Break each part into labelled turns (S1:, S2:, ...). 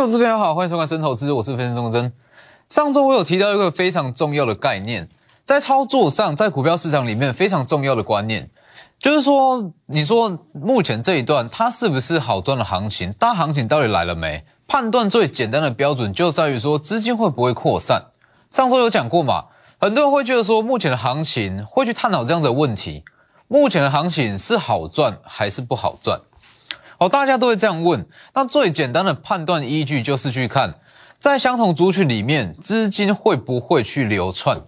S1: 投资朋友好，欢迎收看《真投资》，我是分析钟真。上周我有提到一个非常重要的概念，在操作上，在股票市场里面非常重要的观念，就是说，你说目前这一段它是不是好赚的行情？大行情到底来了没？判断最简单的标准就在于说资金会不会扩散。上周有讲过嘛？很多人会觉得说，目前的行情会去探讨这样子的问题：目前的行情是好赚还是不好赚？哦，大家都会这样问。那最简单的判断依据就是去看，在相同族群里面，资金会不会去流窜？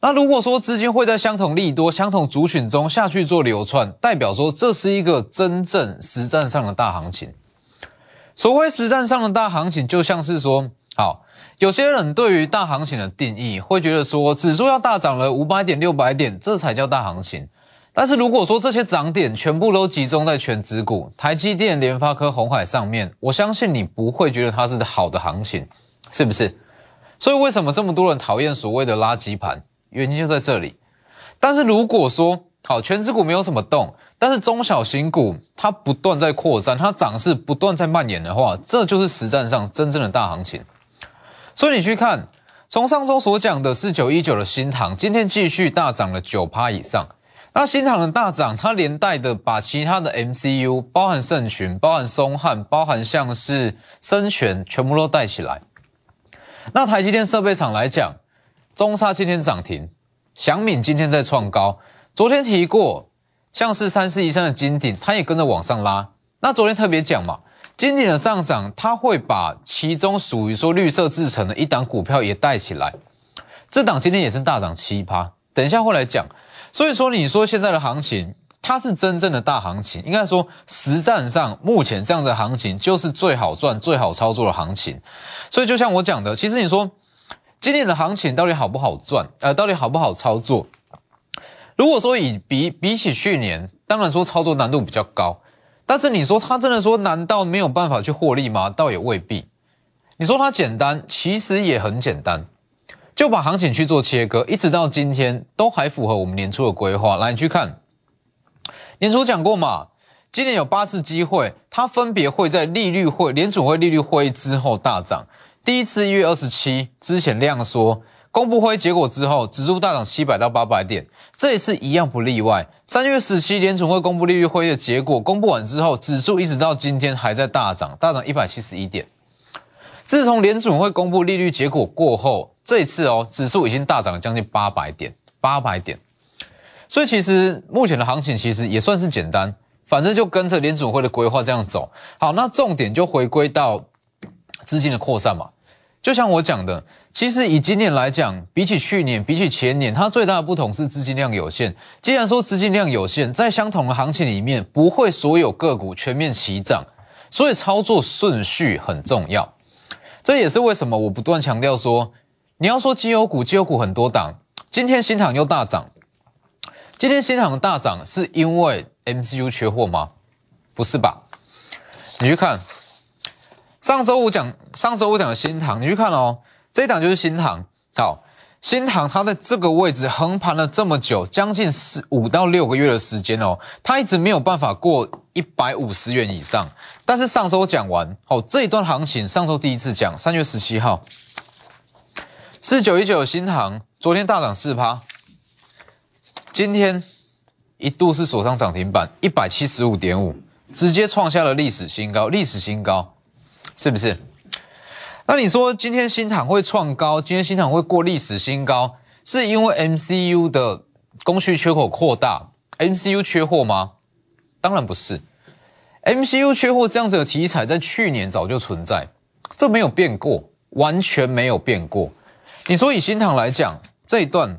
S1: 那如果说资金会在相同利多、相同族群中下去做流窜，代表说这是一个真正实战上的大行情。所谓实战上的大行情，就像是说，好，有些人对于大行情的定义，会觉得说，指数要大涨了五百点、六百点，这才叫大行情。但是如果说这些涨点全部都集中在全指股、台积电、联发科、红海上面，我相信你不会觉得它是好的行情，是不是？所以为什么这么多人讨厌所谓的垃圾盘？原因就在这里。但是如果说好全指股没有什么动，但是中小型股它不断在扩散，它涨势不断在蔓延的话，这就是实战上真正的大行情。所以你去看，从上周所讲的四九一九的新塘，今天继续大涨了九趴以上。那新塘的大涨，它连带的把其他的 MCU，包含盛群、包含松汉、包含像是深全，全部都带起来。那台积电设备厂来讲，中沙今天涨停，祥敏今天在创高。昨天提过，像是三四一三的金鼎，它也跟着往上拉。那昨天特别讲嘛，金鼎的上涨，它会把其中属于说绿色制成的一档股票也带起来。这档今天也是大涨七趴，等一下会来讲。所以说，你说现在的行情，它是真正的大行情，应该说实战上目前这样的行情就是最好赚、最好操作的行情。所以就像我讲的，其实你说今年的行情到底好不好赚？呃，到底好不好操作？如果说以比比起去年，当然说操作难度比较高，但是你说它真的说难道没有办法去获利吗？倒也未必。你说它简单，其实也很简单。就把行情去做切割，一直到今天都还符合我们年初的规划。来，你去看，年初讲过嘛，今年有八次机会，它分别会在利率会联储会利率会议之后大涨。第一次一月二十七之前量缩，公布会结果之后，指数大涨七百到八百点。这一次一样不例外。三月十七联储会公布利率会议的结果，公布完之后，指数一直到今天还在大涨，大涨一百七十一点。自从联储会公布利率结果过后，这一次哦，指数已经大涨了将近八百点，八百点。所以其实目前的行情其实也算是简单，反正就跟着联储会的规划这样走。好，那重点就回归到资金的扩散嘛。就像我讲的，其实以今年来讲，比起去年，比起前年，它最大的不同是资金量有限。既然说资金量有限，在相同的行情里面，不会所有个股全面齐涨，所以操作顺序很重要。这也是为什么我不断强调说，你要说绩优股，绩优股很多档，今天新塘又大涨，今天新塘大涨是因为 MCU 缺货吗？不是吧？你去看上周五讲，上周五讲的新塘，你去看哦，这一档就是新塘，好，新塘它在这个位置横盘了这么久，将近四五到六个月的时间哦，它一直没有办法过一百五十元以上。但是上周讲完，好这一段行情，上周第一次讲，三月十七号，四九一九新航，昨天大涨四趴，今天一度是锁上涨停板一百七十五点五，直接创下了历史新高，历史新高，是不是？那你说今天新塘会创高，今天新塘会过历史新高，是因为 MCU 的供需缺口扩大，MCU 缺货吗？当然不是。MCU 缺货这样子的题材，在去年早就存在，这没有变过，完全没有变过。你说以新塘来讲，这一段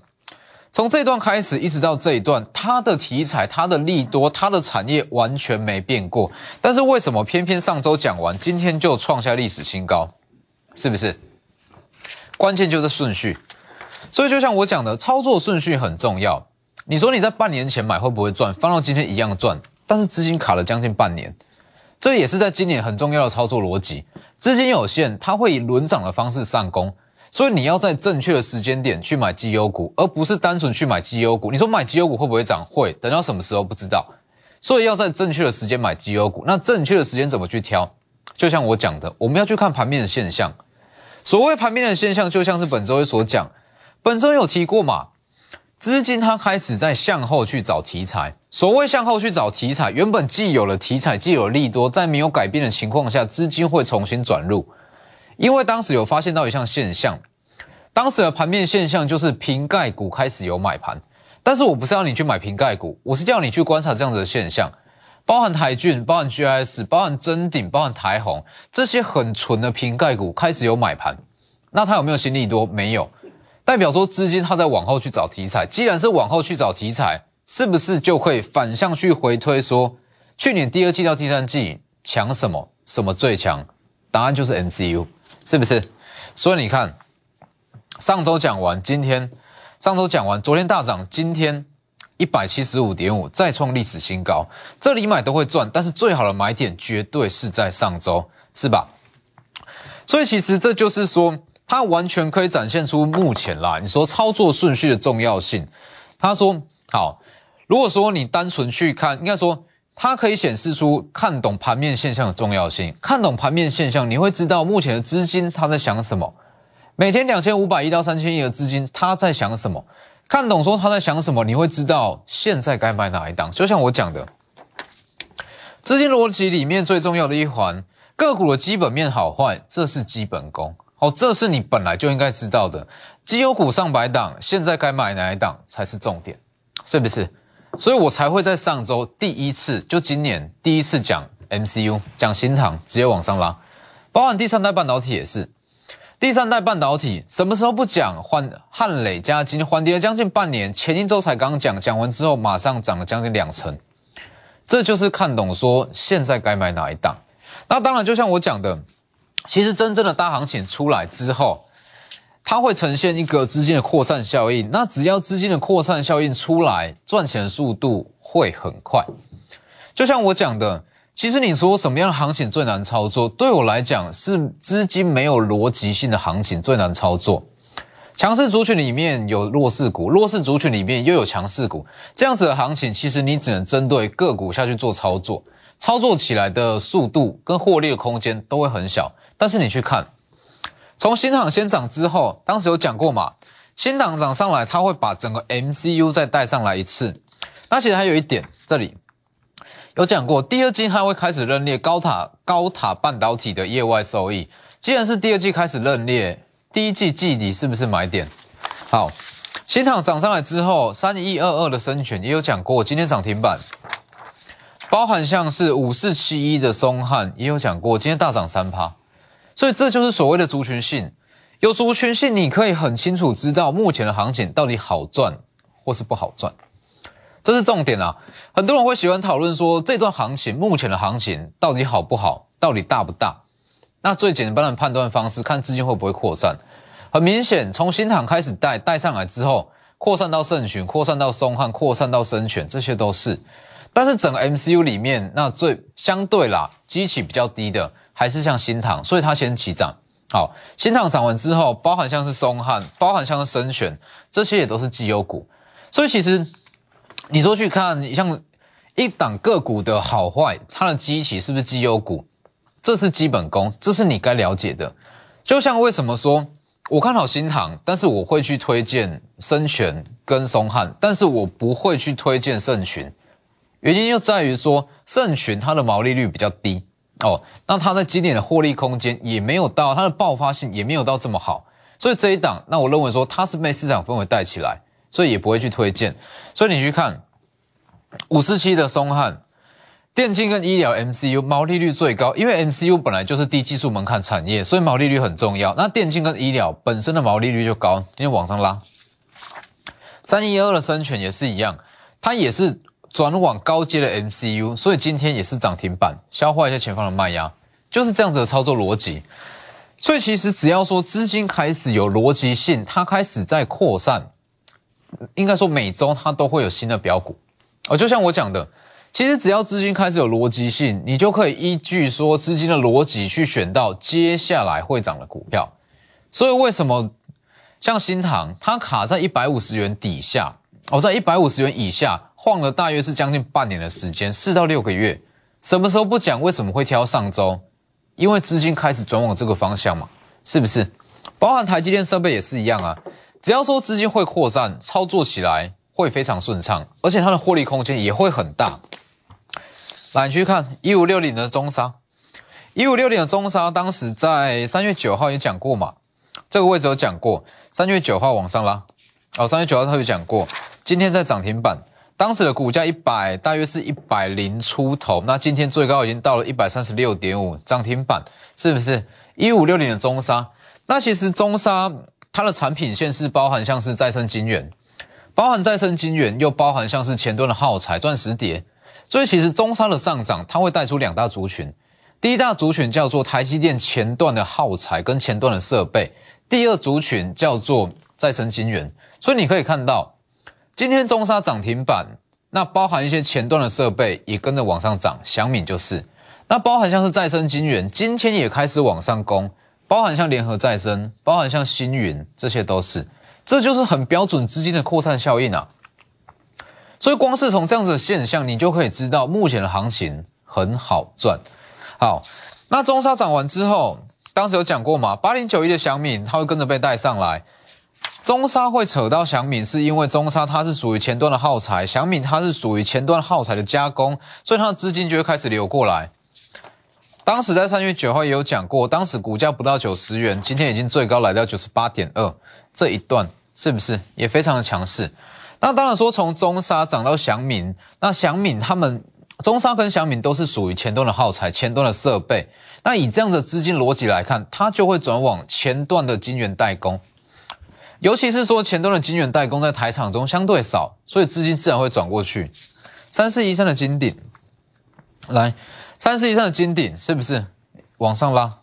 S1: 从这一段开始一直到这一段，它的题材、它的利多、它的产业完全没变过。但是为什么偏偏上周讲完，今天就创下历史新高？是不是？关键就是顺序。所以就像我讲的，操作顺序很重要。你说你在半年前买会不会赚？放到今天一样赚。但是资金卡了将近半年，这也是在今年很重要的操作逻辑。资金有限，它会以轮涨的方式上攻，所以你要在正确的时间点去买绩优股，而不是单纯去买绩优股。你说买绩优股会不会涨？会，等到什么时候不知道。所以要在正确的时间买绩优股。那正确的时间怎么去挑？就像我讲的，我们要去看盘面的现象。所谓盘面的现象，就像是本周一所讲，本周有提过嘛？资金它开始在向后去找题材。所谓向后去找题材，原本既有了题材，既有利多，在没有改变的情况下，资金会重新转入。因为当时有发现到一项现象，当时的盘面现象就是瓶盖股开始有买盘。但是我不是要你去买瓶盖股，我是叫你去观察这样子的现象，包含台骏、包含 GIS、包含真鼎、包含台红这些很纯的瓶盖股开始有买盘。那它有没有新利多？没有，代表说资金它在往后去找题材。既然是往后去找题材。是不是就会反向去回推说，去年第二季到第三季强什么什么最强？答案就是 MCU，是不是？所以你看，上周讲完，今天上周讲完，昨天大涨，今天一百七十五点五再创历史新高，这里买都会赚，但是最好的买点绝对是在上周，是吧？所以其实这就是说，它完全可以展现出目前啦，你说操作顺序的重要性。他说好。如果说你单纯去看，应该说它可以显示出看懂盘面现象的重要性。看懂盘面现象，你会知道目前的资金它在想什么。每天两千五百亿到三千亿的资金，它在想什么？看懂说它在想什么，你会知道现在该买哪一档。就像我讲的，资金逻辑里面最重要的一环，个股的基本面好坏，这是基本功。好，这是你本来就应该知道的。绩优股上百档，现在该买哪一档才是重点，是不是？所以我才会在上周第一次，就今年第一次讲 MCU，讲新塘直接往上拉，包含第三代半导体也是。第三代半导体什么时候不讲？换汉磊加金缓跌了将近半年，前一周才刚讲，讲完之后马上涨了将近两成，这就是看懂说现在该买哪一档。那当然就像我讲的，其实真正的大行情出来之后。它会呈现一个资金的扩散效应，那只要资金的扩散效应出来，赚钱的速度会很快。就像我讲的，其实你说什么样的行情最难操作？对我来讲，是资金没有逻辑性的行情最难操作。强势族群里面有弱势股，弱势族群里面又有强势股，这样子的行情，其实你只能针对个股下去做操作，操作起来的速度跟获利的空间都会很小。但是你去看。从新塘先涨之后，当时有讲过嘛？新塘涨上来，它会把整个 MCU 再带上来一次。那其实还有一点，这里有讲过，第二季它会开始认列高塔高塔半导体的业外收益。既然是第二季开始认列，第一季季底是不是买点？好，新塘涨上来之后，三一二二的深权也有讲过，今天涨停板，包含像是五四七一的松汉也有讲过，今天大涨三趴。所以这就是所谓的族群性，有族群性，你可以很清楚知道目前的行情到底好赚或是不好赚，这是重点啊！很多人会喜欢讨论说这段行情目前的行情到底好不好，到底大不大？那最简单的判断方式，看资金会不会扩散。很明显，从新塘开始带带上来之后，扩散到盛群，扩散到松汉，扩散到深泉，这些都是。但是整个 MCU 里面，那最相对啦，基期比较低的。还是像新塘，所以它先起涨。好，新塘涨完之后，包含像是松汉，包含像是深泉，这些也都是绩优股。所以其实你说去看，像一档个股的好坏，它的基期是不是绩优股，这是基本功，这是你该了解的。就像为什么说我看好新塘，但是我会去推荐深泉跟松汉，但是我不会去推荐盛群，原因就在于说盛群它的毛利率比较低。哦，那它在今年的获利空间也没有到，它的爆发性也没有到这么好，所以这一档，那我认为说它是被市场氛围带起来，所以也不会去推荐。所以你去看五四七的松汉，电竞跟医疗 MCU 毛利率最高，因为 MCU 本来就是低技术门槛产业，所以毛利率很重要。那电竞跟医疗本身的毛利率就高，今天往上拉。三一二的生权也是一样，它也是。转往高阶的 MCU，所以今天也是涨停板，消化一下前方的卖压，就是这样子的操作逻辑。所以其实只要说资金开始有逻辑性，它开始在扩散，应该说每周它都会有新的标股。哦，就像我讲的，其实只要资金开始有逻辑性，你就可以依据说资金的逻辑去选到接下来会涨的股票。所以为什么像新塘，它卡在一百五十元底下，哦，在一百五十元以下。晃了大约是将近半年的时间，四到六个月。什么时候不讲？为什么会挑上周？因为资金开始转往这个方向嘛，是不是？包含台积电设备也是一样啊，只要说资金会扩散，操作起来会非常顺畅，而且它的获利空间也会很大。来，你去看一五六零的中沙，一五六零的中沙，当时在三月九号也讲过嘛，这个位置有讲过，三月九号往上拉，哦，三月九号特别讲过，今天在涨停板。当时的股价一百，大约是一百零出头。那今天最高已经到了一百三十六点五，涨停板是不是一五六零的中沙？那其实中沙它的产品线是包含像是再生晶圆，包含再生晶圆，又包含像是前端的耗材、钻石碟。所以其实中沙的上涨，它会带出两大族群。第一大族群叫做台积电前段的耗材跟前段的设备，第二族群叫做再生晶圆。所以你可以看到。今天中沙涨停板，那包含一些前段的设备也跟着往上涨，小敏就是，那包含像是再生金源，今天也开始往上攻，包含像联合再生，包含像星云，这些都是，这就是很标准资金的扩散效应啊。所以光是从这样子的现象，你就可以知道目前的行情很好赚。好，那中沙涨完之后，当时有讲过嘛，八零九一的小敏，它会跟着被带上来。中沙会扯到祥敏，是因为中沙它是属于前端的耗材，祥敏它是属于前端耗材的加工，所以它的资金就会开始流过来。当时在三月九号也有讲过，当时股价不到九十元，今天已经最高来到九十八点二，这一段是不是也非常的强势？那当然说从中沙涨到祥敏，那祥敏他们中沙跟祥敏都是属于前端的耗材、前端的设备，那以这样的资金逻辑来看，它就会转往前段的晶圆代工。尤其是说前端的晶圆代工在台场中相对少，所以资金自然会转过去。三四一三的金顶，来，三四一三的金顶是不是往上拉？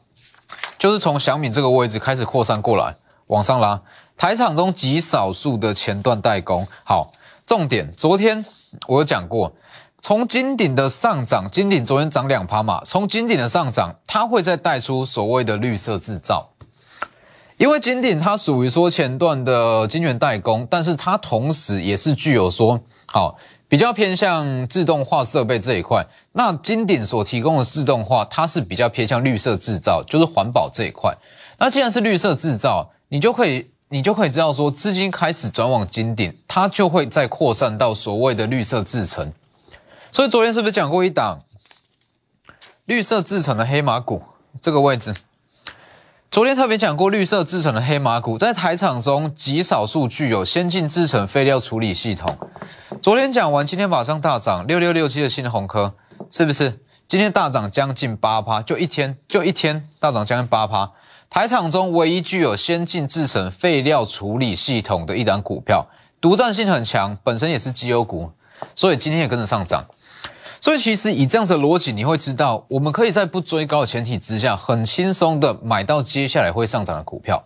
S1: 就是从小米这个位置开始扩散过来，往上拉。台场中极少数的前段代工，好，重点，昨天我有讲过，从金顶的上涨，金顶昨天涨两趴嘛，从金顶的上涨，它会再带出所谓的绿色制造。因为金鼎它属于说前段的晶圆代工，但是它同时也是具有说好比较偏向自动化设备这一块。那金鼎所提供的自动化，它是比较偏向绿色制造，就是环保这一块。那既然是绿色制造，你就可以你就可以知道说资金开始转往金鼎，它就会再扩散到所谓的绿色制成。所以昨天是不是讲过一档绿色制成的黑马股这个位置？昨天特别讲过，绿色制成的黑马股在台场中极少数具有先进制成废料处理系统。昨天讲完，今天马上大涨，六六六七的新鸿科是不是？今天大涨将近八趴，就一天就一天大涨将近八趴。台场中唯一具有先进制成废料处理系统的一档股票，独占性很强，本身也是绩优股，所以今天也跟着上涨。所以其实以这样子的逻辑，你会知道，我们可以在不追高的前提之下，很轻松的买到接下来会上涨的股票。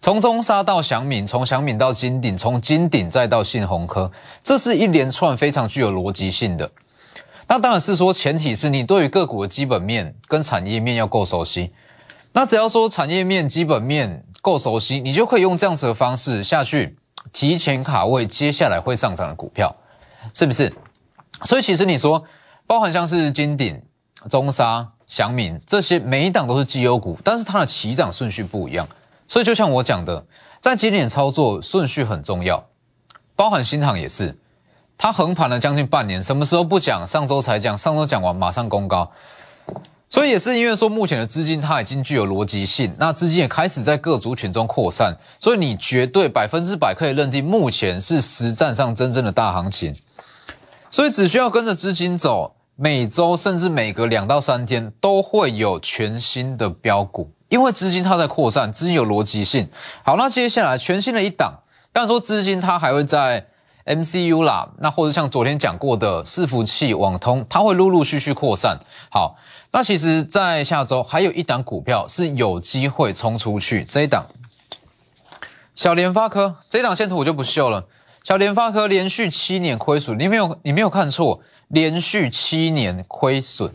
S1: 从中沙到祥敏，从祥敏到金鼎，从金鼎再到信鸿科，这是一连串非常具有逻辑性的。那当然是说，前提是你对于个股的基本面跟产业面要够熟悉。那只要说产业面、基本面够熟悉，你就可以用这样子的方式下去提前卡位接下来会上涨的股票，是不是？所以其实你说，包含像是金鼎、中沙、祥敏这些，每一档都是绩优股，但是它的起涨顺序不一样。所以就像我讲的，在今年操作顺序很重要。包含新航也是，它横盘了将近半年，什么时候不讲？上周才讲，上周讲完马上攻高。所以也是因为说，目前的资金它已经具有逻辑性，那资金也开始在各族群中扩散，所以你绝对百分之百可以认定，目前是实战上真正的大行情。所以只需要跟着资金走，每周甚至每隔两到三天都会有全新的标股，因为资金它在扩散，资金有逻辑性。好，那接下来全新的一档，但说资金它还会在 MCU 啦，那或者像昨天讲过的伺服器、网通，它会陆陆续续扩散。好，那其实，在下周还有一档股票是有机会冲出去，这一档小联发科，这一档线图我就不秀了。小联发科连续七年亏损，你没有你没有看错，连续七年亏损，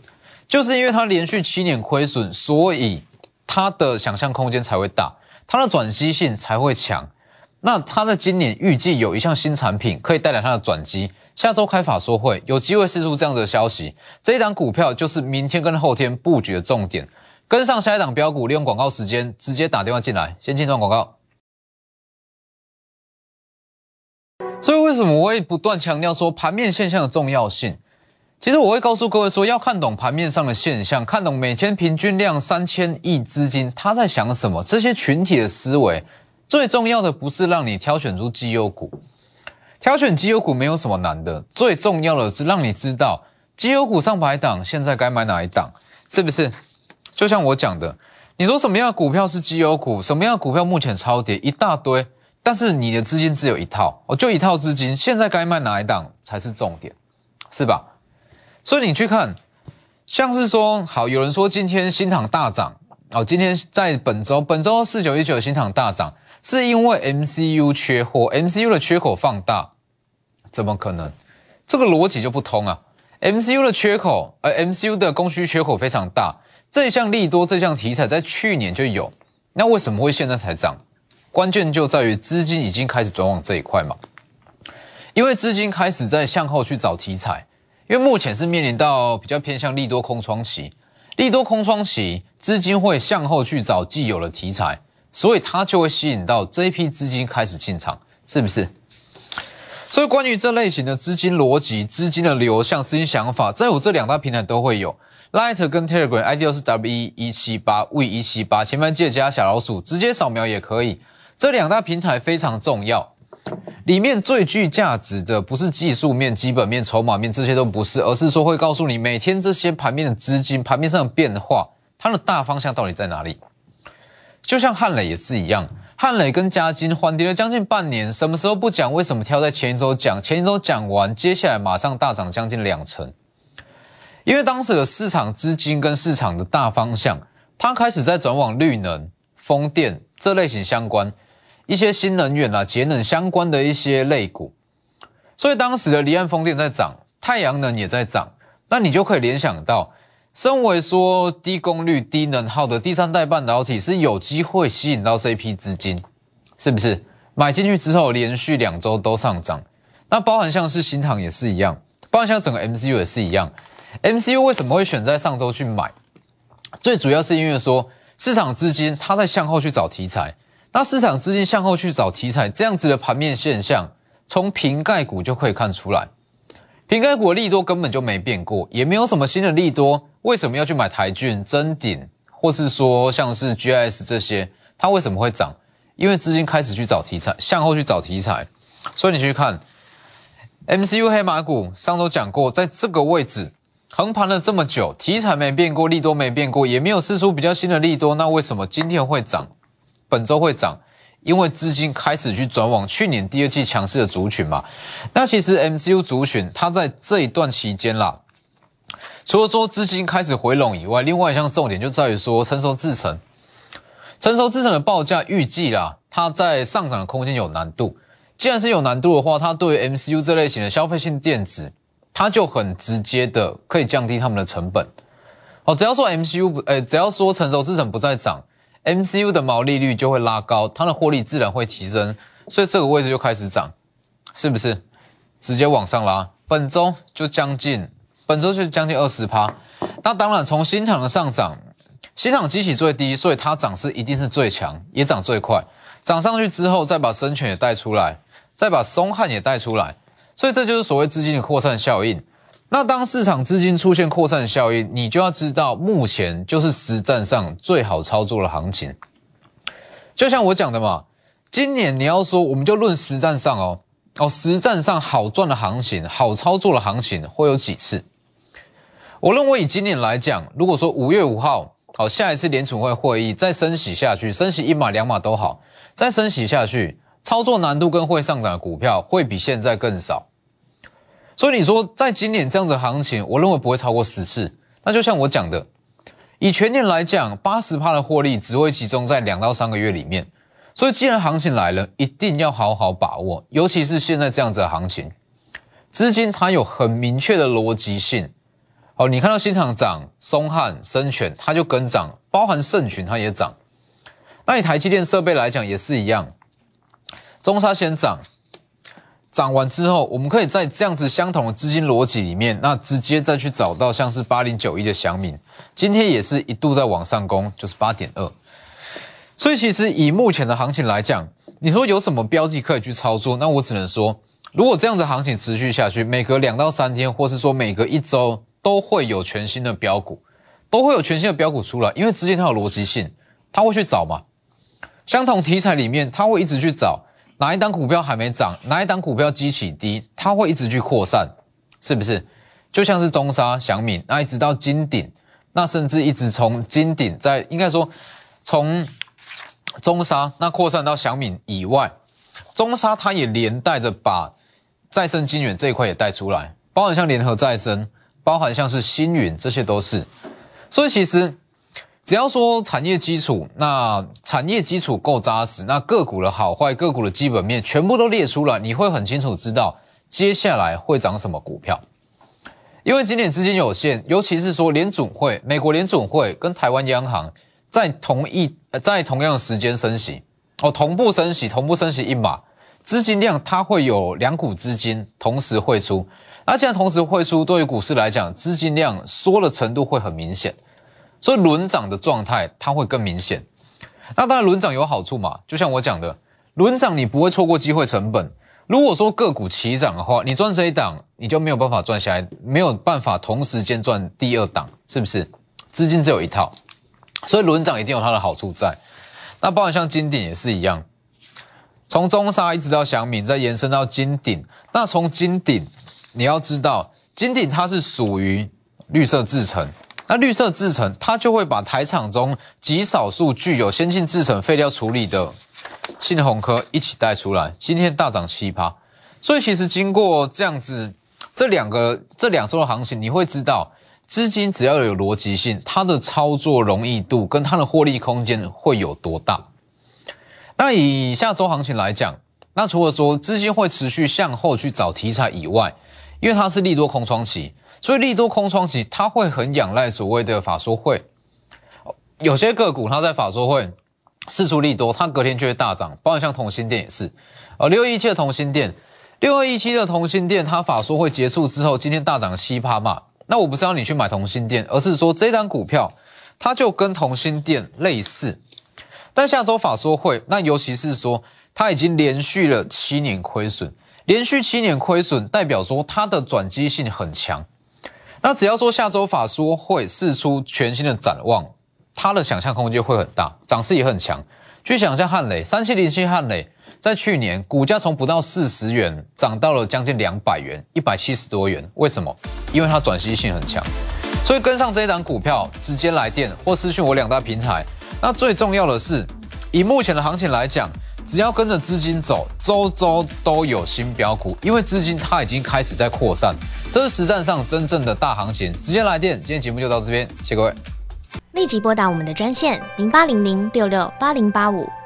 S1: 就是因为它连续七年亏损，所以它的想象空间才会大，它的转机性才会强。那它在今年预计有一项新产品可以带来它的转机，下周开法说会有机会释出这样子的消息。这一档股票就是明天跟后天布局的重点，跟上下一档标股，利用广告时间直接打电话进来，先进段广告。所以为什么我会不断强调说盘面现象的重要性？其实我会告诉各位说，要看懂盘面上的现象，看懂每天平均量三千亿资金他在想什么，这些群体的思维。最重要的不是让你挑选出绩优股，挑选绩优股没有什么难的，最重要的是让你知道绩优股上百档，现在该买哪一档，是不是？就像我讲的，你说什么样的股票是绩优股，什么样的股票目前超跌一大堆，但是你的资金只有一套，哦，就一套资金，现在该卖哪一档才是重点，是吧？所以你去看，像是说，好，有人说今天新塘大涨，哦，今天在本周，本周四九一九新塘大涨。是因为 MCU 缺货，MCU 的缺口放大，怎么可能？这个逻辑就不通啊！MCU 的缺口，而 MCU 的供需缺口非常大，这项利多，这项题材在去年就有，那为什么会现在才涨？关键就在于资金已经开始转往这一块嘛，因为资金开始在向后去找题材，因为目前是面临到比较偏向利多空窗期，利多空窗期，资金会向后去找既有的题材。所以它就会吸引到这一批资金开始进场，是不是？所以关于这类型的资金逻辑、资金的流向、资金想法，在我这两大平台都会有，Light 跟 Telegram ID 是 W 一七八 V 一七八，前面记得加小老鼠，直接扫描也可以。这两大平台非常重要，里面最具价值的不是技术面、基本面、筹码面这些都不是，而是说会告诉你每天这些盘面的资金、盘面上的变化，它的大方向到底在哪里。就像汉磊也是一样，汉磊跟嘉金缓跌了将近半年，什么时候不讲？为什么挑在前一周讲？前一周讲完，接下来马上大涨将近两成。因为当时的市场资金跟市场的大方向，它开始在转往绿能、风电这类型相关，一些新能源啊、节能相关的一些类股。所以当时的离岸风电在涨，太阳能也在涨，那你就可以联想到。身为说低功率、低能耗的第三代半导体是有机会吸引到这一批资金，是不是？买进去之后连续两周都上涨，那包含像是新塘也是一样，包含像整个 MCU 也是一样。MCU 为什么会选在上周去买？最主要是因为说市场资金它在向后去找题材，那市场资金向后去找题材，这样子的盘面现象，从瓶盖股就可以看出来。瓶盖股利多根本就没变过，也没有什么新的利多。为什么要去买台骏、真鼎，或是说像是 GIS 这些？它为什么会涨？因为资金开始去找题材，向后去找题材。所以你去看 MCU 黑马股，上周讲过，在这个位置横盘了这么久，题材没变过，利多没变过，也没有试出比较新的利多。那为什么今天会涨？本周会涨？因为资金开始去转往去年第二季强势的族群嘛，那其实 MCU 族群它在这一段期间啦，除了说资金开始回笼以外，另外一项重点就在于说成熟制程，成熟制程的报价预计啦，它在上涨的空间有难度。既然是有难度的话，它对于 MCU 这类型的消费性电子，它就很直接的可以降低他们的成本。哦，只要说 MCU 不，呃，只要说成熟制程不再涨。MCU 的毛利率就会拉高，它的获利自然会提升，所以这个位置就开始涨，是不是？直接往上拉，本周就将近，本周就将近二十趴。那当然，从新厂的上涨，新厂基期最低，所以它涨势一定是最强，也涨最快。涨上去之后，再把深全也带出来，再把松汉也带出来，所以这就是所谓资金的扩散效应。那当市场资金出现扩散效应，你就要知道，目前就是实战上最好操作的行情。就像我讲的嘛，今年你要说，我们就论实战上哦，哦，实战上好赚的行情、好操作的行情会有几次？我认为以今年来讲，如果说五月五号，好，下一次联储会会议再升息下去，升息一码两码都好，再升息下去，操作难度跟会上涨的股票会比现在更少。所以你说，在今年这样子的行情，我认为不会超过十次。那就像我讲的，以全年来讲，八十趴的获利只会集中在两到三个月里面。所以既然行情来了，一定要好好把握。尤其是现在这样子的行情，资金它有很明确的逻辑性。哦，你看到新塘涨，松汉、深全它就跟涨，包含盛群它也涨。那以台积电设备来讲也是一样。中沙先涨，涨完之后，我们可以在这样子相同的资金逻辑里面，那直接再去找到像是八零九一的祥敏，今天也是一度在往上攻，就是八点二。所以其实以目前的行情来讲，你说有什么标的可以去操作？那我只能说，如果这样子行情持续下去，每隔两到三天，或是说每隔一周，都会有全新的标股，都会有全新的标股出来，因为资金它有逻辑性，它会去找嘛。相同题材里面，它会一直去找哪一档股票还没涨，哪一档股票激起低，它会一直去扩散，是不是？就像是中沙、祥敏，那一直到金鼎，那甚至一直从金鼎在应该说从。中沙那扩散到祥敏以外，中沙它也连带着把再生金源这一块也带出来，包含像联合再生，包含像是星云，这些都是。所以其实只要说产业基础，那产业基础够扎实，那个股的好坏、个股的基本面全部都列出了，你会很清楚知道接下来会涨什么股票。因为今年资金有限，尤其是说联总会、美国联总会跟台湾央行。在同一呃，在同样时间升息哦，同步升息，同步升息一码，资金量它会有两股资金同时汇出，那既然同时汇出，对于股市来讲，资金量缩的程度会很明显，所以轮涨的状态它会更明显。那当然轮涨有好处嘛，就像我讲的，轮涨你不会错过机会成本。如果说个股齐涨的话，你赚这一档，你就没有办法赚下来，没有办法同时间赚第二档，是不是？资金只有一套。所以轮涨一定有它的好处在，那包括像金鼎也是一样，从中沙一直到祥敏，再延伸到金鼎。那从金鼎，你要知道，金鼎它是属于绿色制成，那绿色制成它就会把台厂中极少数具有先进制成废料处理的信鸿科一起带出来，今天大涨七趴。所以其实经过这样子这两个这两周的行情，你会知道。资金只要有逻辑性，它的操作容易度跟它的获利空间会有多大？那以下周行情来讲，那除了说资金会持续向后去找题材以外，因为它是利多空窗期，所以利多空窗期它会很仰赖所谓的法说会。有些个股它在法说会释出利多，它隔天就会大涨，包括像同心店也是。呃，六一七的同心店，六二一七的同心店，它法说会结束之后，今天大涨七趴嘛。那我不是要你去买同心店，而是说这单股票它就跟同心店类似，但下周法说会，那尤其是说它已经连续了七年亏损，连续七年亏损代表说它的转机性很强。那只要说下周法说会试出全新的展望，它的想象空间会很大，涨势也很强。去想象汉雷三七零七汉雷。在去年，股价从不到四十元涨到了将近两百元，一百七十多元。为什么？因为它转机性很强，所以跟上这一档股票，直接来电或私讯我两大平台。那最重要的是，以目前的行情来讲，只要跟着资金走，周周都有新标股，因为资金它已经开始在扩散，这是实战上真正的大行情。直接来电，今天节目就到这边，谢谢各位。
S2: 立即拨打我们的专线零八零零六六八零八五。